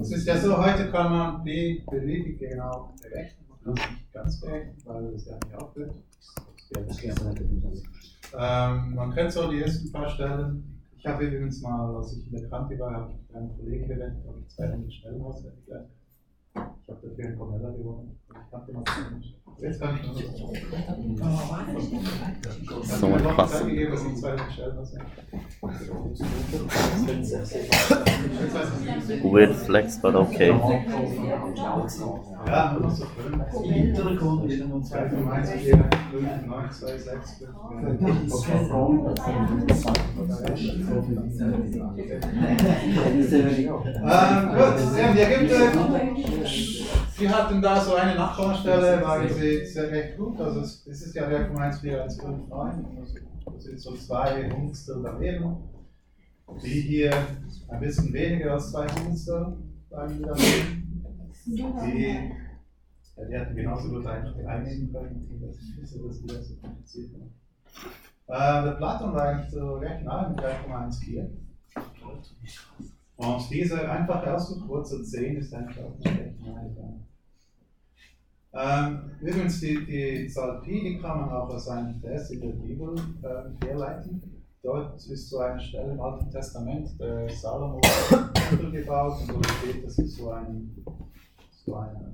Es ist ja so, heute kann man B beliebig genau berechnen. Man kann es nicht ganz berechnen, weil es ja nicht aufhört. Ähm, man kennt so die ersten paar Stellen. Ich habe übrigens mal, als ich in der Kante war, habe ich einen Kollegen gewendet, ob ich 200 Stellen auswendig gelernt Ich habe dafür einen Cornella gewonnen. Ich kannte mal Jetzt kann ich noch nicht. So ein krass. Gegeben, dass ich 200 Stellen auswendig Weird flex, but okay. Ja, nur noch so fünf. Hintergrund, 2 von 1, 4, 5, 9, 2, 6, 5. Ähm, gut, ja, die Ägypter, sie hatten da so eine Nachkommastelle, weil sie sehr recht gut, also es, es ist ja der von 1, 4, 1, 5, 9, also das sind so zwei Hundertstel daneben. Die hier ein bisschen weniger als zwei wir daneben. Die, ja, die hätten genauso gut einfach einnehmen können, das ist das so kompliziert. Äh, der Platon war eigentlich so recht nah mit 3,14. Und diese einfache Ausdruck, Wurzel 10, ist eigentlich auch nicht recht nah dran. Ähm, übrigens, die, die Zahl Pi, die kann man auch aus einem Vers in der Bibel äh, herleiten. Dort ist so eine Stelle im Alten Testament, der Salomo hat gebaut und dort steht, das ist so ein, so eine,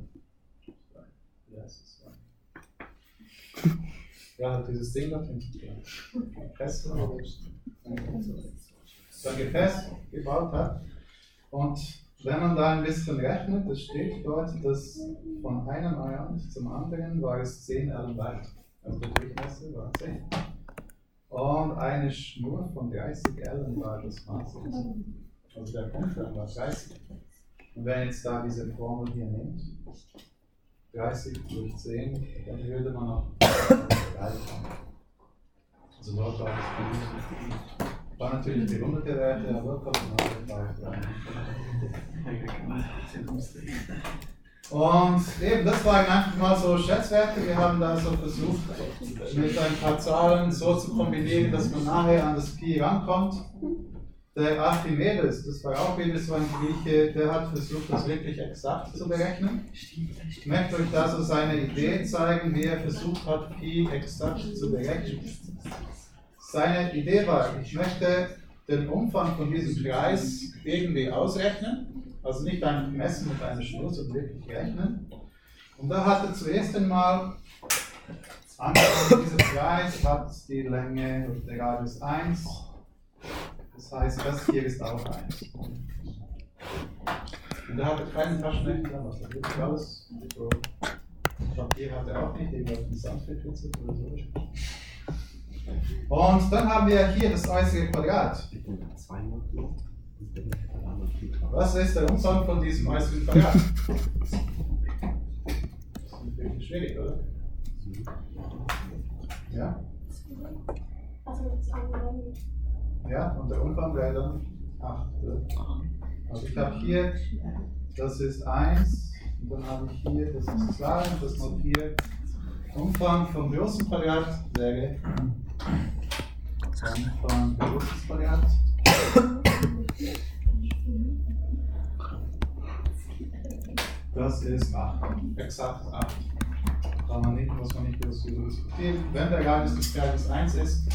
wie heißt es, so ein, ja, dieses Ding da hinten, Kessel oder so ein Gefäß gebaut hat. Und wenn man da ein bisschen rechnet, es steht dort, dass von einem Rand zum anderen war es 10 Ellen weit. Also der Durchmesser war 10. Und eine Schnur von 30 Ellen war das Maß. Also der Umfang war 30. Und wenn jetzt da diese Formel hier nimmt, 30 durch 10, dann würde man auch 3 haben. Also dort war das war natürlich gerundete Werte, aber Und eben, das waren einfach mal so Schätzwerte. Wir haben da so versucht, mit ein paar Zahlen so zu kombinieren, dass man nachher an das Pi rankommt. Der Archimedes, das war auch wieder so ein Grieche, der hat versucht, das wirklich exakt zu berechnen. Ich möchte euch da so seine Idee zeigen, wie er versucht hat, Pi exakt zu berechnen. Seine Idee war, ich möchte den Umfang von diesem Kreis irgendwie ausrechnen, also nicht einfach messen mit einer Schnur, sondern wirklich rechnen. Und da hat er zuerst einmal angefangen, dieser Kreis hat die Länge, der Radius 1, das heißt, das hier ist auch 1. Und er hatte keinen Taschenrechner, was er wirklich alles, Papier hat er auch nicht, irgendwas mit Sandfilter oder so. Und dann haben wir hier das äußere Quadrat. Was ist der Umfang von diesem äußeren Quadrat? Das ist wirklich schwierig, oder? Ja? Ja, und der Umfang wäre dann 8. Also ich habe hier, das ist 1, und dann habe ich hier, das ist 2, und das mal 4. Umfang vom großen Quadrat wäre Das ist 8. Exakt 8. Kann man nicht, muss man nicht diskutieren. Wenn der Radius des Kreises 1 ist,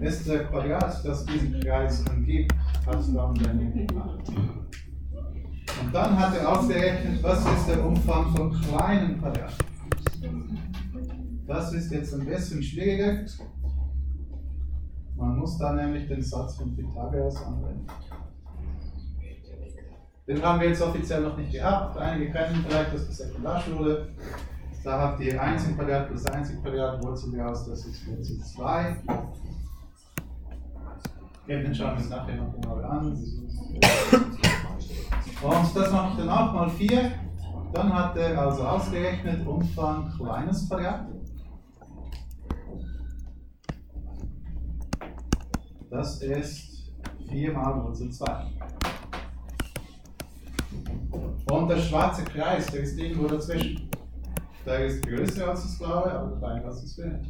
ist der Quadrat, das diesen Kreis umgibt, hat dann Länge 8. Und dann hat er ausgerechnet, was ist der Umfang von kleinen Quadraten. Das ist jetzt ein bisschen schwieriger. Man muss da nämlich den Satz von Pythagoras anwenden. Den haben wir jetzt offiziell noch nicht gehabt. Einige kennen vielleicht aus der Sekundarschule. Da habt ihr 1 im Quadrat plus 1 im Quadrat, Wurzel raus, das ist Wurzel 2. Den schauen wir uns nachher noch genauer an. Und das mache ich dann auch mal 4. Dann hat er also ausgerechnet Umfang kleines Quadrat. Das ist 4 mal Wurzel 2. Und der schwarze Kreis, der ist irgendwo dazwischen. Der ist größer als das blaue, aber kleiner als das grüne.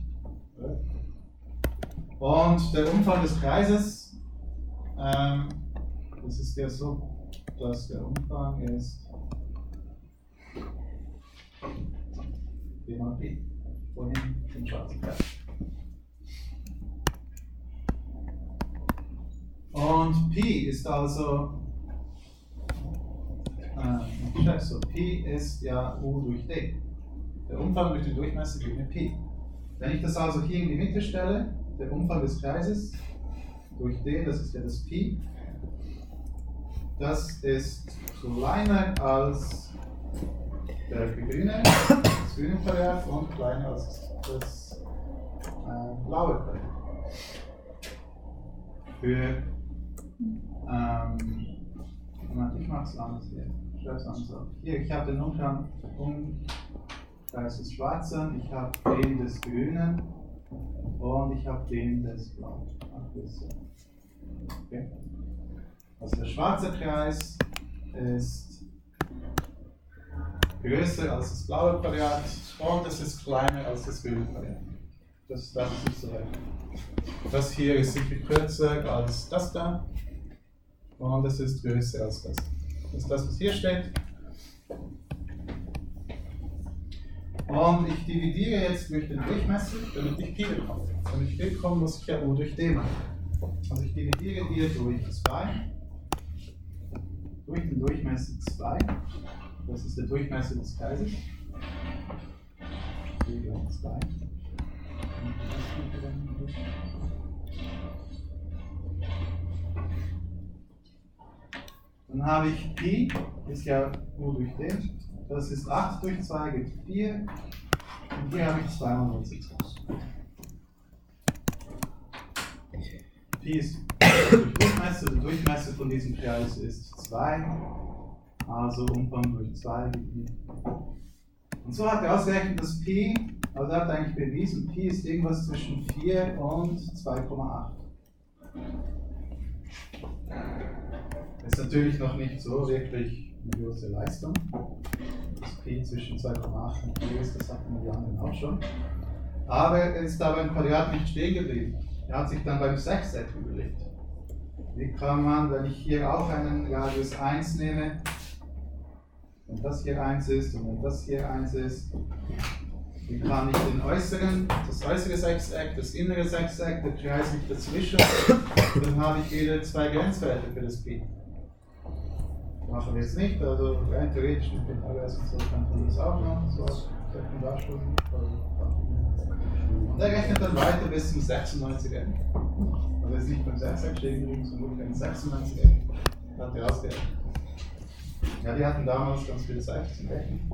Und der Umfang des Kreises ähm, Das ist ja so, dass der Umfang ist d mal b. Vorhin den schwarzen Kreis. Und Pi ist also, äh, so, Pi ist ja U durch D. Der Umfang durch den Durchmesser gibt mir Pi. Wenn ich das also hier in die Mitte stelle, der Umfang des Kreises durch D, das ist ja das Pi, das ist kleiner als der grüne, das grüne Quadrat und kleiner als das äh, blaue Quadrat. Für ähm, ich mache es anders hier. Ich schreibe es anders auf. Hier, ich habe den Umfang Umkreis des Schwarzen, ich habe den des Grünen und ich habe den des Blauen. Okay. Also der schwarze Kreis ist größer als das blaue Quadrat und es ist kleiner als das grüne Quadrat. Das ich nicht so. Das hier ist sicher kürzer als das da und es ist größer als das. Das ist das, was hier steht. Und ich dividiere jetzt durch den Durchmesser, damit ich Pi bekomme. Damit ich Pi bekomme, muss ich ja U durch D machen. Also ich dividiere hier durch 2, durch den Durchmesser 2. Das ist der Durchmesser des Kreises. D gleich 2. Dann habe ich Pi, ist ja U durch D. Das ist 8 durch 2 gibt 4. Und hier habe ich 92 Pi ist durch Durchmesser. Der Durchmesser von diesem Kreis ist 2. Also Umfang durch 2 gibt 4. Und so hat er ausgerechnet, dass Pi, also er hat eigentlich bewiesen, Pi ist irgendwas zwischen 4 und 2,8. Ist natürlich noch nicht so wirklich eine große Leistung. Das Pi zwischen 2,8 und 4 ist, das hatten die anderen auch schon. Aber er ist da beim Quadrat nicht stehen geblieben. Er hat sich dann beim Sechseck überlegt. Wie kann man, wenn ich hier auch einen Radius 1 nehme, wenn das hier 1 ist und wenn das hier 1 ist, wie kann ich den äußeren, das äußere Sechseck, das innere Sechseck, der Kreis liegt dazwischen, dann habe ich wieder zwei Grenzwerte für das Pi machen wir jetzt nicht, also rein theoretisch mit dem AWS und so kann man das auch noch, so als Sekundarstufen. Und er rechnet dann weiter bis zum 96 Eck. Also jetzt nicht beim 6 Eck stehen geblieben, sondern beim 96 Eck. Hat er ausgerechnet. Ja, die hatten damals ganz viele Seiten zum Rechnen.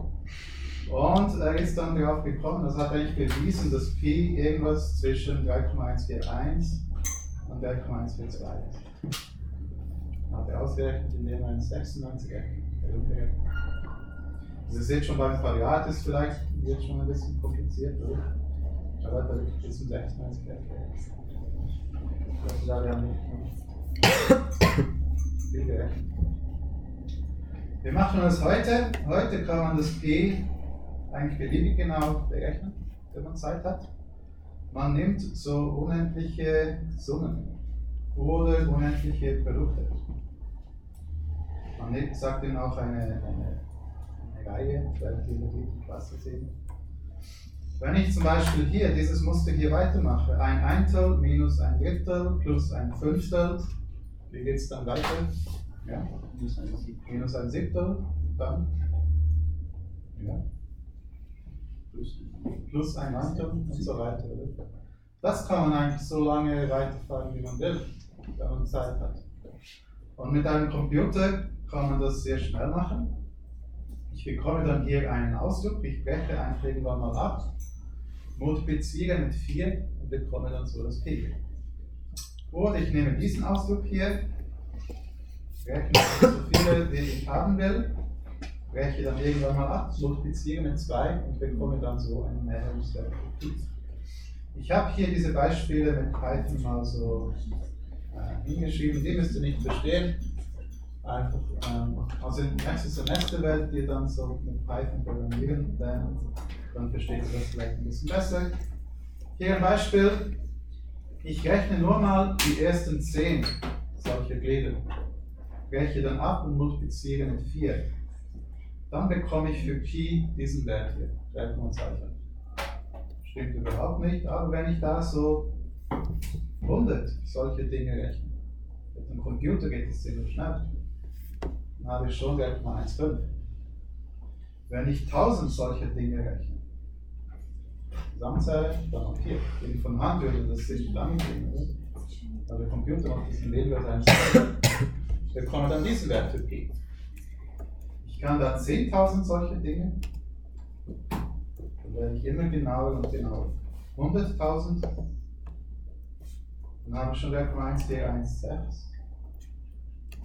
Und er ist dann darauf gekommen, das hat eigentlich bewiesen, dass Pi irgendwas zwischen 3,141 und 3,142 ist hat er ausgerechnet, indem er einen 96er herumgerechnet Also ihr seht schon beim Quadrat ist vielleicht wird schon ein bisschen kompliziert, oder? Aber da ist ein 96er erklärt. Also da wir nicht viel gerechnet. Wir machen das heute. Heute kann man das P eigentlich beliebig genau berechnen, wenn man Zeit hat. Man nimmt so unendliche Summen oder unendliche Produkte. Man sagt ihnen auch eine, eine, eine Reihe, werdet ihr in der dritten Klasse sehen. Wenn ich zum Beispiel hier dieses Muster hier weitermache, ein Eintel minus ein Drittel plus ein Fünftel, wie geht es dann weiter? Ja? Minus ein Siebtel, dann? Ja. Plus ein Neuntel und so weiter. Das kann man eigentlich so lange weiterfahren, wie man will, wenn man Zeit hat. Und mit einem Computer kann man das sehr schnell machen. Ich bekomme dann hier einen Ausdruck, ich breche einfach irgendwann mal ab, multipliziere mit 4 und bekomme dann so das P. Oder ich nehme diesen Ausdruck hier, rechne so viele, die ich haben will, breche dann irgendwann mal ab, multipliziere mit 2 und bekomme dann so einen Mehrungswert. Ich habe hier diese Beispiele mit Python mal so äh, hingeschrieben, die müsst ihr nicht verstehen einfach, ähm, also im nächsten Semester werdet ihr dann so mit Python programmieren lernen, dann versteht ihr das vielleicht ein bisschen besser. Hier ein Beispiel. Ich rechne nur mal die ersten 10 solcher Glieder. breche dann ab und multipliziere mit 4. Dann bekomme ich für Pi diesen Wert hier, 3,25. Stimmt überhaupt nicht, aber wenn ich da so 100 solche Dinge rechne, mit dem Computer geht es ziemlich schnell, dann habe ich schon 3,15. Wenn ich 1000 solcher Dinge rechne, Gesamtzahl, dann noch hier, wenn ich von Hand würde, das sind lange Dinge, oder? Aber der Computer in Lebenswert einstellen, bekomme dann diesen Wert für Pi. Ich kann da 10.000 solche Dinge, dann werde ich immer genauer und genauer. 100.000, dann habe ich schon 1,1416.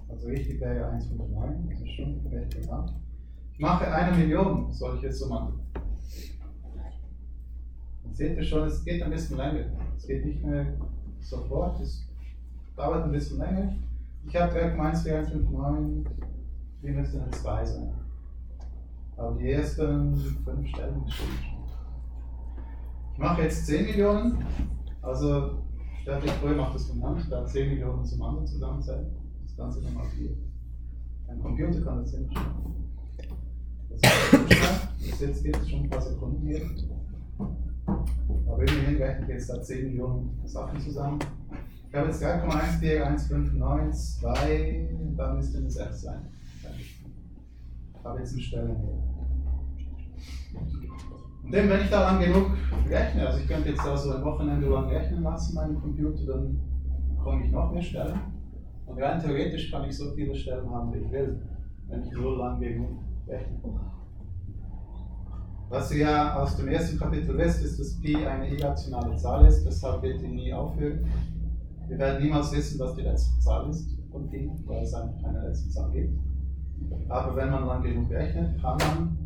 Also richtig wäre 1,59, das ist schon recht genau. Ich mache eine Million solche Summen. Dann seht ihr schon, es geht ein bisschen länger. Es geht nicht mehr sofort, es dauert ein bisschen länger. Ich habe 3,14159, wie müsste eine 2 sein? Aber die ersten 5 Stellen bestimmt schon. Ich mache jetzt 10 Millionen, also statt ich vorher mache das Hand, da 10 Millionen zum anderen zusammenzählen. Das Ganze nochmal 4. Ein Computer kann das ziemlich schnell. Das jetzt geht es schon ein paar Sekunden hier. Aber immerhin rechnet jetzt da 10 Millionen Sachen zusammen. Ich habe jetzt 3,14159, dann müsste es 6 sein. Ich habe jetzt eine Stelle hier. Und dann, wenn ich da lang genug rechne, also ich könnte jetzt da so ein Wochenende lang rechnen lassen, meinen Computer, dann bekomme ich noch mehr Stellen. Und rein theoretisch kann ich so viele Stellen haben, wie ich will, wenn ich so lang genug rechne. Was du ja aus dem ersten Kapitel wisst, ist, dass Pi eine irrationale Zahl ist, deshalb wird die nie aufhören. Wir werden niemals wissen, was die letzte Zahl ist von Pi, weil es einfach keine letzte Zahl gibt. Aber wenn man lang genug rechnet, kann man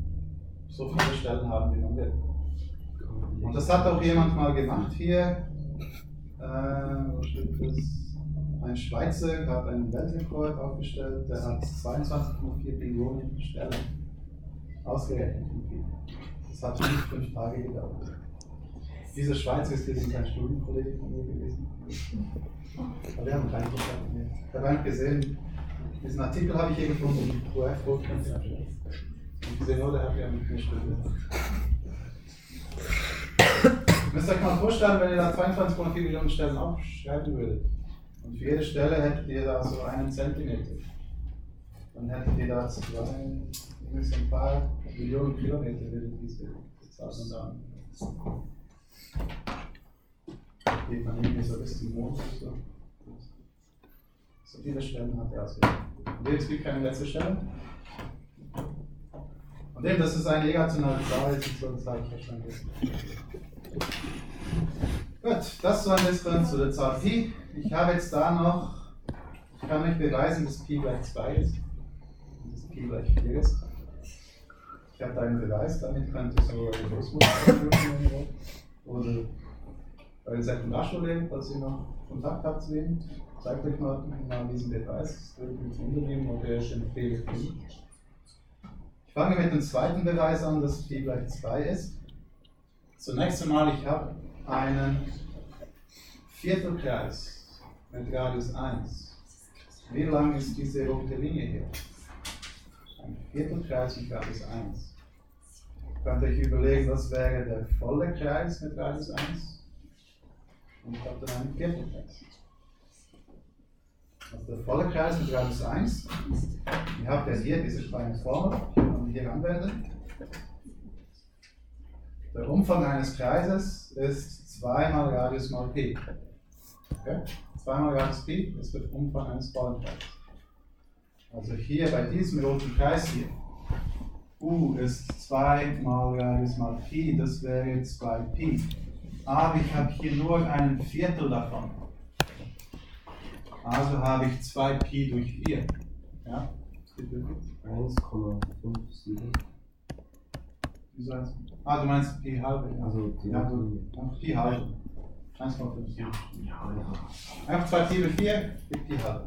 so viele Stellen haben, wie man will. Und das hat auch jemand mal gemacht hier. Äh, wo steht das? Ein Schweizer hat einen Weltrekord aufgestellt, der hat 22,4 Billionen Stellen ausgerechnet. Das hat nicht fünf Tage gedauert. Dieser Schweizer ist jetzt ein Studienkollege von mir gewesen. Aber wir haben keinen Kontakt mehr. Ich habe einfach gesehen, diesen Artikel habe ich hier gefunden, könnt ihr anschauen. Und gesehen, oh, der hat ja mit mir studiert. Ihr müsst euch mal vorstellen, wenn ihr da 22,4 Millionen Stellen aufschreiben würdet. Und für jede Stelle hättet ihr da so einen Zentimeter. Dann hättet ihr da zwei, so ein paar Millionen Kilometer würde diese Zahlen da. Geht man irgendwie so bis zum Mond oder so. So viele Stellen hat er ausgewählt. Und jetzt gibt keine letzte Stelle. Und eben, das ist eine irrationale Zahl, jetzt so ich verstanden. Gut, das war ein bisschen zu der Zahl Pi. Ich habe jetzt da noch, ich kann euch beweisen, dass Pi gleich 2 ist und dass Pi gleich 4 ist. Ich habe da einen Beweis, damit könnt ihr so eure Großmutter oder eure Sekundarschule, falls ihr noch Kontakt habt zu denen. Zeigt euch mal, mal diesen Beweis. Das würde mich wundern, ob er schon findet. Ich fange mit dem zweiten Beweis an, dass Pi gleich 2 ist. Zunächst einmal, ich habe einen Viertelkreis mit Radius 1. Wie lang ist diese rote Linie hier? Ein Viertelkreis mit Radius 1. Könnt ihr euch überlegen, was wäre der volle Kreis mit Radius 1? Und ich habe dann einen Viertelkreis. Also der volle Kreis mit Radius 1. Ihr habt ja hier diese kleine Formel, die man hier anwenden. Der Umfang eines Kreises ist 2 mal Radius mal Pi. Okay? 2 mal Radius Pi ist der Umfang eines vollen Kreises. Also hier bei diesem roten Kreis hier, U ist 2 mal Radius mal Pi, das wäre 2 Pi. Aber ich habe hier nur einen Viertel davon. Also habe ich 2 Pi durch 4. Ja? 1,57. Wieso eins? Ah, du meinst Pi halbe. Ja. Also die ja, du, ja, Pi halbe. 1,5. Ja. Einfach 2 Pi durch 4 gibt Pi halbe.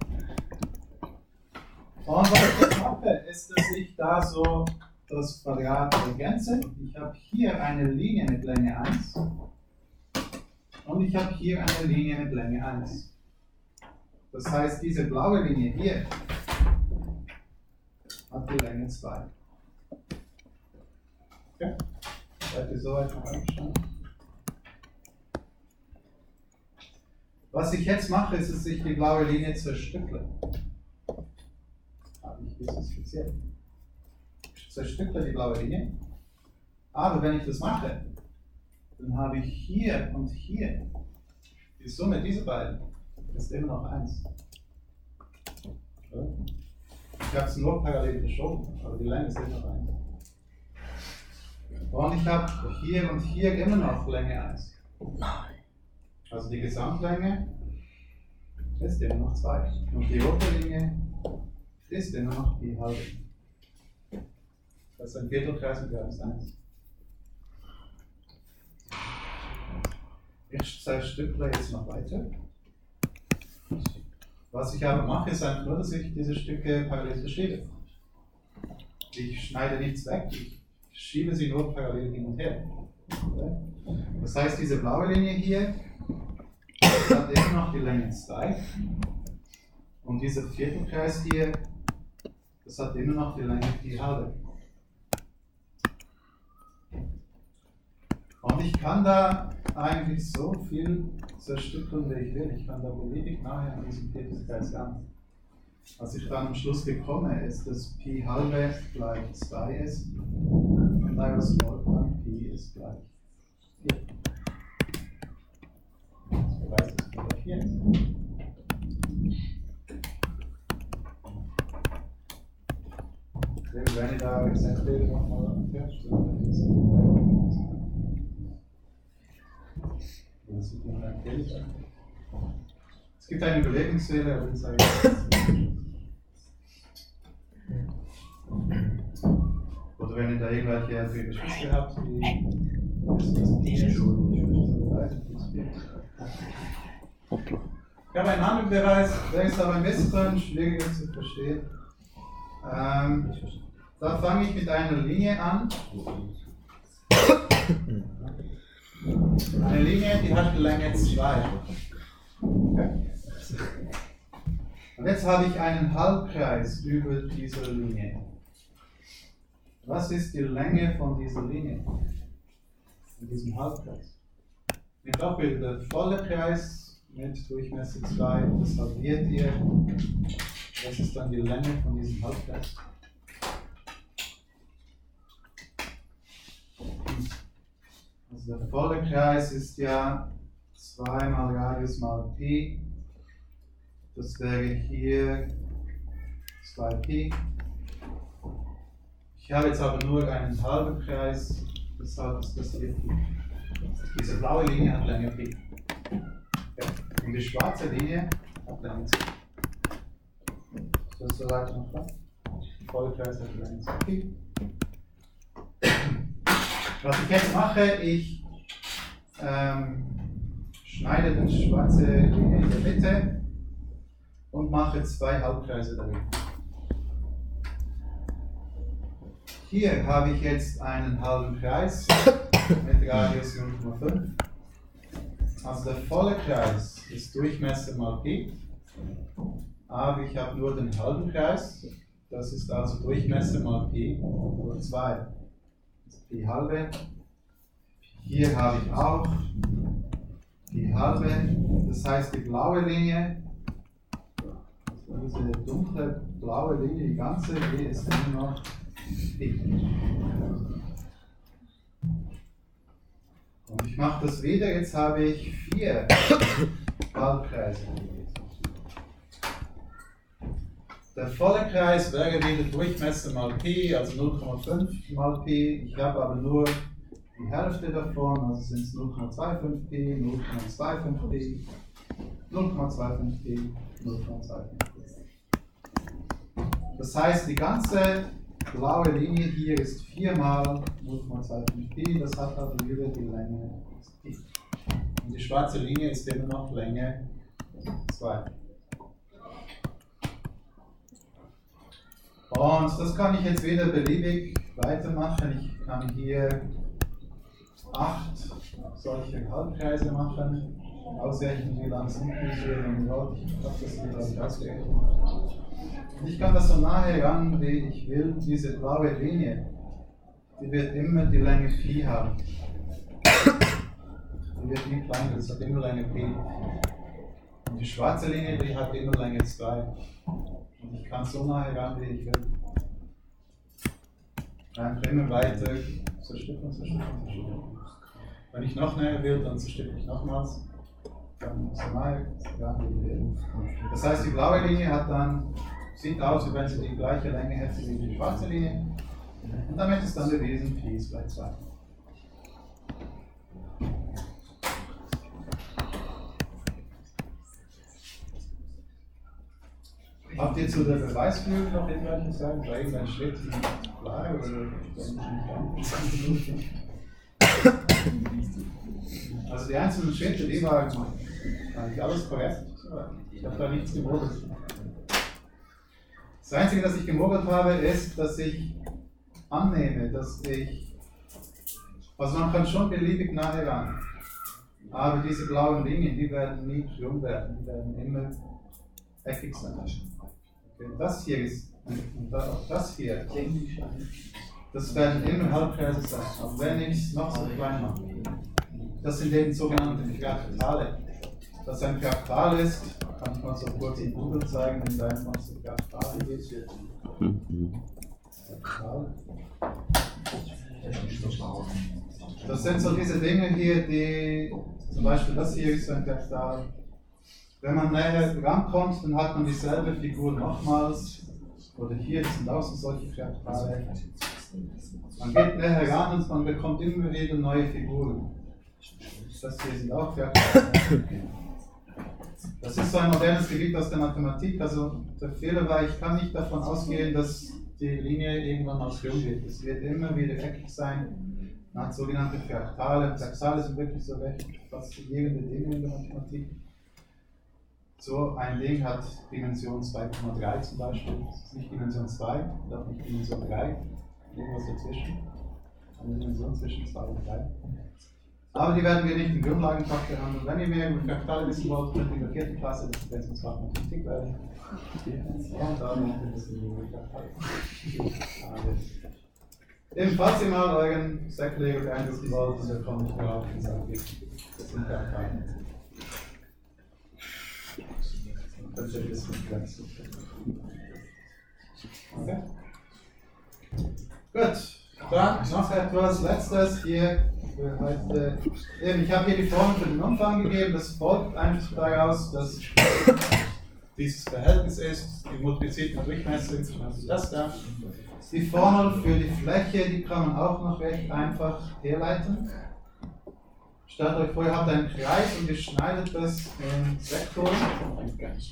Und was ich jetzt mache, ist, dass ich da so das Quadrat ergänze. Ich habe hier eine Linie mit Länge 1 und ich habe hier eine Linie mit Länge 1. Das heißt, diese blaue Linie hier, hat die Länge 2. Okay? Seid ihr soweit noch einverstanden? Was ich jetzt mache, ist, dass ich die blaue Linie zerstückle. Habe ich spezifiziert. Ich zerstückle die blaue Linie. Aber wenn ich das mache, dann habe ich hier und hier die Summe dieser beiden ist immer noch 1. Ich habe es nur parallel verschoben, aber die Länge ist immer noch 1. Und ich habe hier und hier immer noch Länge 1. Also die Gesamtlänge ist immer noch 2. Und die rote Linie ist immer noch die halbe. Das ist ein Viertelkreis mit 1. Ich zerstückle jetzt noch weiter. Was ich aber mache, ist einfach nur, dass ich diese Stücke parallel verschiebe. Ich schneide nichts weg, ich schiebe sie nur parallel hin und her. Das heißt, diese blaue Linie hier hat immer noch die Länge 2. Und dieser Viertelkreis hier, das hat immer noch die Länge 4 halbe. Und ich kann da eigentlich so viel zerstückeln, wie ich will. Ich kann da beliebig nachher an diesem Tätigkeits lernen. Was ich dann am Schluss bekomme, ist, dass Pi halbe gleich 2 ist und Iris Wolfgang Pi ist gleich 4. Das beweist, dass Pi gleich 4 ist. Ich da jetzt nochmal feststelle, es gibt eine Überlegungsfehler, aber das sage Oder da irgendwelche ältere Geschwister habt, die wissen, dass die Ich habe einen anderen Beweis, der ist aber ein bisschen schwieriger zu verstehen. Ähm, da fange ich mit einer Linie an. Eine Linie, die hat die Länge 2. Okay. Und jetzt habe ich einen Halbkreis über dieser Linie. Was ist die Länge von dieser Linie? In diesem Halbkreis. Auch wieder der volle Kreis mit Durchmesser 2, das halbiert ihr. Das ist dann die Länge von diesem Halbkreis. Also der volle Kreis ist ja 2 mal Radius mal Pi. Das wäre hier 2Pi. Ich habe jetzt aber nur einen halben Kreis, deshalb ist das hier. Diese blaue Linie hat Länge Pi. Und die schwarze Linie hat Länge 2. Das ist soweit noch klar? Der volle Kreis hat Länge 2 Pi. Was ich jetzt mache, ich ähm, schneide die schwarze Linie in der Mitte und mache zwei Halbkreise darin. Hier habe ich jetzt einen halben Kreis mit Radius 0,5. Also der volle Kreis ist Durchmesser mal Pi, aber ich habe nur den halben Kreis, das ist also Durchmesser mal Pi durch 2 die halbe. Hier habe ich auch die halbe. Das heißt, die blaue Linie, diese dunkle blaue Linie, die ganze, die ist immer noch. Und ich mache das wieder. Jetzt habe ich vier Halbkreise. Der volle Kreis wäre wieder Durchmesser mal Pi, also 0,5 mal Pi. Ich habe aber nur die Hälfte davon, also sind es 0,25 Pi, 0,25 Pi, 0,25 Pi, 0,25 Pi. Das heißt, die ganze blaue Linie hier ist 4 mal 0,25 Pi, das hat aber wieder die Länge Pi. Und die schwarze Linie ist immer noch Länge 2. Und das kann ich jetzt wieder beliebig weitermachen. Ich kann hier acht solche Halbkreise machen. Ausrechnen, wie lang sind diese, ihr wollt. Ich habe das glaube ich, ausgerechnet. Ich kann das so nahe ran, wie ich will. Diese blaue Linie, die wird immer die Länge Phi haben. Die wird nie kleiner, das hat immer Länge P. Und die schwarze Linie, die hat immer Länge 2. Und ich kann so nahe ran, wie ich will. Einfach immer weiter zerstückeln, zerstückeln, zerstückeln. Wenn ich noch näher will, dann zerstücke ich nochmals. Das heißt, die blaue Linie hat dann, sieht aus, wie wenn sie die gleiche Länge hätte wie die schwarze Linie. Und damit ist dann bewiesen, Phi ist gleich 2. Habt ihr zu der Beweisführung noch irgendwelche Sagen? War irgendein Schritt klar oder Also die einzelnen Schritte, die waren eigentlich alles korrekt. Ich habe da nichts gemogelt. Das Einzige, das ich gemogelt habe, ist, dass ich annehme, dass ich. Also man kann schon beliebig nahe ran. Aber diese blauen Linien, die werden nie krumm werden, die werden immer eckig sein. Okay, das hier ist, und das hier, das werden immer Halbkreise sein, auch wenn ich es noch so klein mache. Das sind eben sogenannte Fraktale. Dass ein Fraktal ist, kann ich mal so kurz in Google zeigen, wenn da einfach so Fraktale geht. Fraktal. Das sind so diese Dinge hier, die, zum Beispiel das hier ist ein Fraktal. Wenn man näher rankommt, dann hat man dieselbe Figur nochmals. Oder hier sind auch so solche Fraktale. Man geht näher ran und man bekommt immer wieder neue Figuren. Das hier sind auch Fraktale. Das ist so ein modernes Gebiet aus der Mathematik. Also der Fehler war, ich kann nicht davon ausgehen, dass die Linie irgendwann mal krumm wird. Es wird immer wieder eckig sein. Man hat sogenannte Fraktale. Fraktale sind wirklich so recht faszinierende Dinge in der Mathematik. So ein Ding hat Dimension 2,3 zum Beispiel. Das ist nicht Dimension 2 und auch nicht Dimension 3. Irgendwas dazwischen. Eine Dimension zwischen 2 und 3. Aber die werden wir nicht im Grundlagenfach behandeln. Wenn ihr mehr über Fraktale wissen wollt, könnt ihr in der vierten Klasse des Begrenzungsfach Mathematik werden. Und dann noch ein bisschen über Fraktale. Ebenfalls ihr mal euren Säcklehrer einsetzen wollt, dann komme ich darauf und sage, das sind Fraktale. Das ist ein bisschen Grenzen. Okay. Gut. Dann noch etwas Letztes hier für heute. Ich habe hier die Formel für den Umfang gegeben. Das folgt einfach daraus, dass dieses Verhältnis ist, die multiplizierten Durchmesser, also das da. Die Formel für die Fläche, die kann man auch noch recht einfach herleiten. Stellt euch vor, ihr habt einen Kreis und ihr schneidet das in Sektoren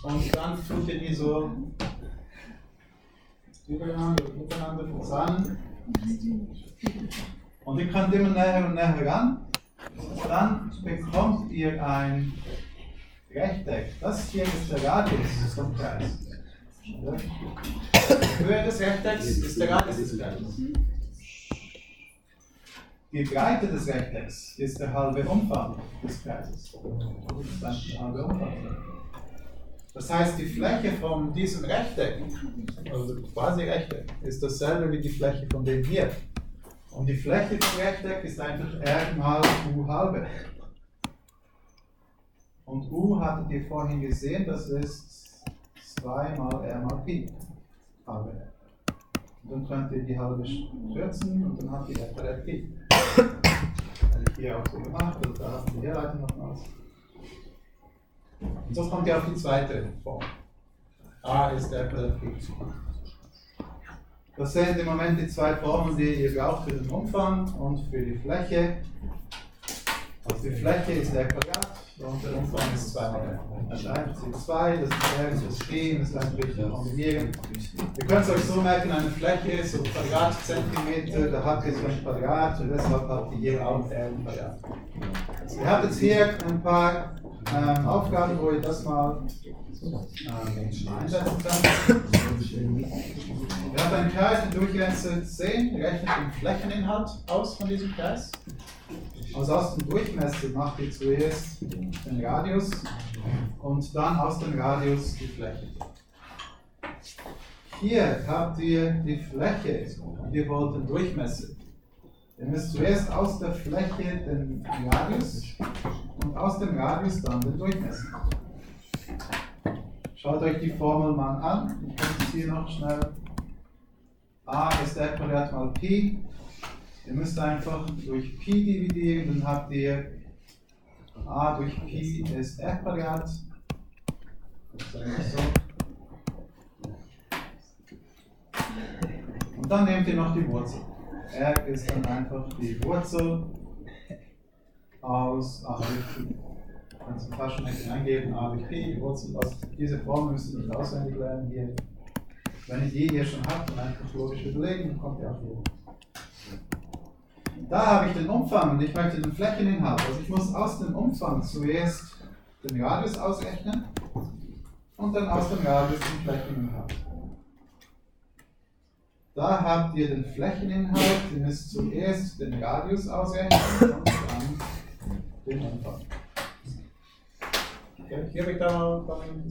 und dann tut ihr die so übereinander, übereinander zusammen. Und ihr könnt immer näher und näher ran. Dann bekommt ihr ein Rechteck. Das hier ist der Radius vom Kreis. Die Höhe des Rechtecks ist der Radius des Kreises. Die Breite des Rechtecks ist der halbe Umfang des Kreises. Das ist der halbe Umfang. Das heißt, die Fläche von diesem Rechteck, also quasi Rechteck, ist dasselbe wie die Fläche von dem hier. Und die Fläche des Rechtecks ist einfach R mal U halbe. Und U hattet ihr vorhin gesehen, das ist 2 mal R mal Pi halbe. Und dann könnt ihr die halbe kürzen und dann habt ihr etwa R Pi. Habe ich hier auch so gemacht und da habt ihr die Herleitung nochmals. Und so kommt ihr auf die zweite Form. A ist der Pi. Das sind im Moment die zwei Formen, die ihr braucht für den Umfang und für die Fläche. Also die Fläche ist der Quadrat und der Umfang ist 2 mal r. Das 1 ist 2, das ist r, das ist p, das lässt sich kombinieren. Ihr könnt es euch so merken, eine Fläche ist so Quadratzentimeter, da habt ihr so ein Quadrat und deshalb habt ihr hier auch im Quadrat. Ihr habt jetzt hier ein paar ähm, Aufgaben, wo ihr das mal ähm, einsetzen könnt. Wir haben einen Kreis mit Durchmesser 10, rechnet den Flächeninhalt aus von diesem Kreis. Also aus dem Durchmesser macht ihr zuerst den Radius und dann aus dem Radius die Fläche. Hier habt ihr die Fläche und ihr wollt den Durchmesser. Ihr müsst zuerst aus der Fläche den Radius und aus dem Radius dann den Durchmesser. Schaut euch die Formel mal an. Ich mache es hier noch schnell. a ist r Quadrat mal Pi. Ihr müsst einfach durch Pi dividieren, dann habt ihr a durch Pi ist r Quadrat. Und dann nehmt ihr noch die Wurzel. R ist dann einfach die Wurzel aus A durch Pi. Kannst du Taschenrechner eingeben, A durch Pi, Wurzel aus. Diese Formel müsst nicht auswendig lernen hier. Wenn ihr die hier schon habt, dann einfach logisch überlegen, dann kommt ihr auch hier. Da habe ich den Umfang und ich möchte den Flächeninhalt. Also ich muss aus dem Umfang zuerst den Radius ausrechnen und dann aus dem Radius den Flächeninhalt. Da habt ihr den Flächeninhalt, ihr müsst zuerst den Radius ausrechnen und dann den Umfang. Okay, hier habe ich da mal eine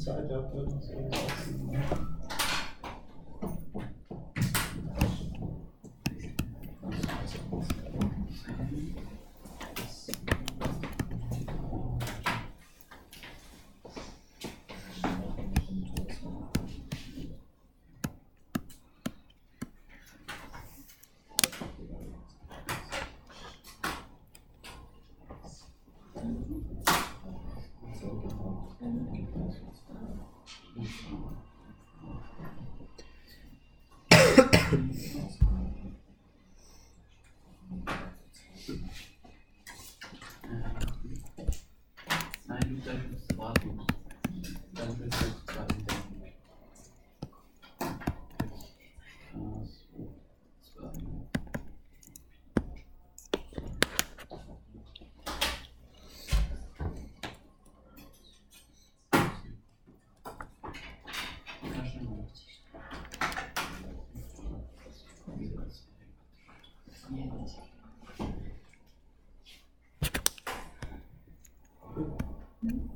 Der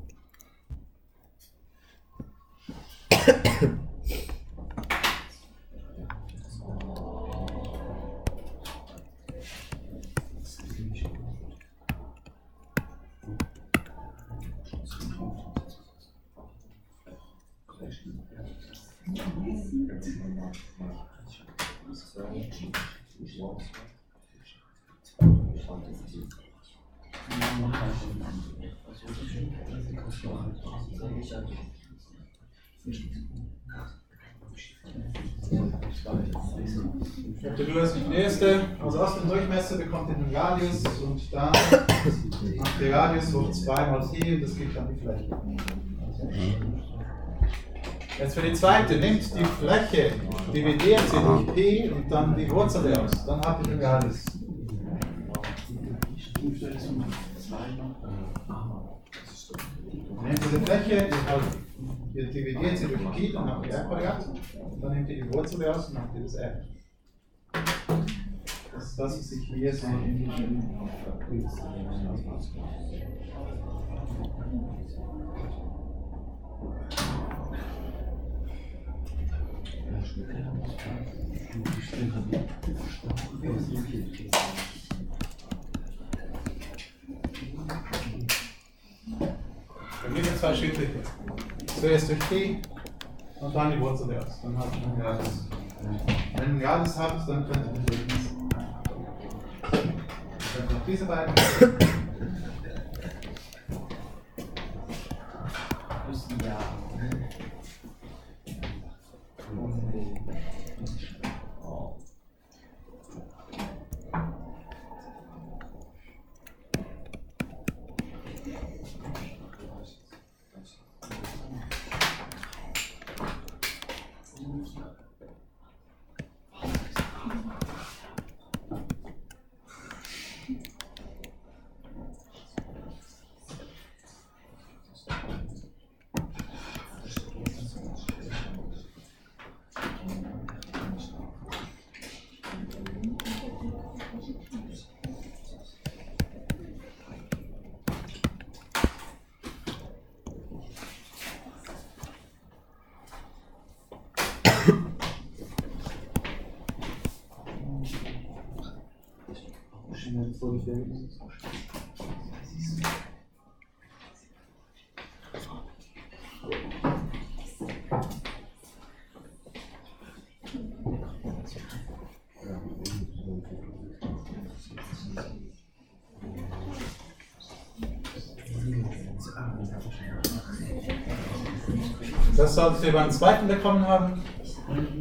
erste. Also aus dem Durchmesser bekommt ihr den Radius und dann macht der Radius hoch 2 mal und das gibt dann die Fläche. Jetzt für die zweite, nehmt die Fläche, dividiert sie durch Pi und dann die Wurzel aus. Dann habt ihr den Radius. Nehmt diese Fläche, ihr, ihr dividiert sie durch Pi, dann habt ihr R Quadrat. Dann nehmt ihr die Wurzel aus und dann habt ihr das R. Das ist das, was ich hier so in Wir gehen jetzt zwei Schritte. Zuerst durch Pi und dann die Wurzel aus. Dann habt ihr einen Radius. Wenn ihr einen Radius habt, dann könnt ihr den durchmessen. Ihr könnt diese beiden. Das solltet ihr beim zweiten bekommen haben.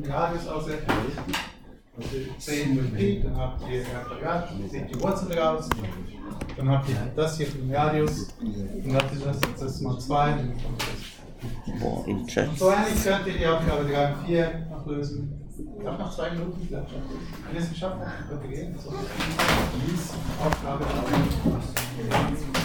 Radius ausrechnen. Also 10 durch Pi, dann habt ihr R dann seht die Wurzel raus, dann habt ihr das hier für den Radius, dann habt ihr das jetzt das mal 2. Boah, im Chat. Und so ähnlich könnt ihr die Aufgabe 3 und 4 noch lösen. Ich glaube, nach zwei Minuten klappt schon. Wenn ihr es geschafft habt, könnt ihr gehen. So, Aufgabe 3.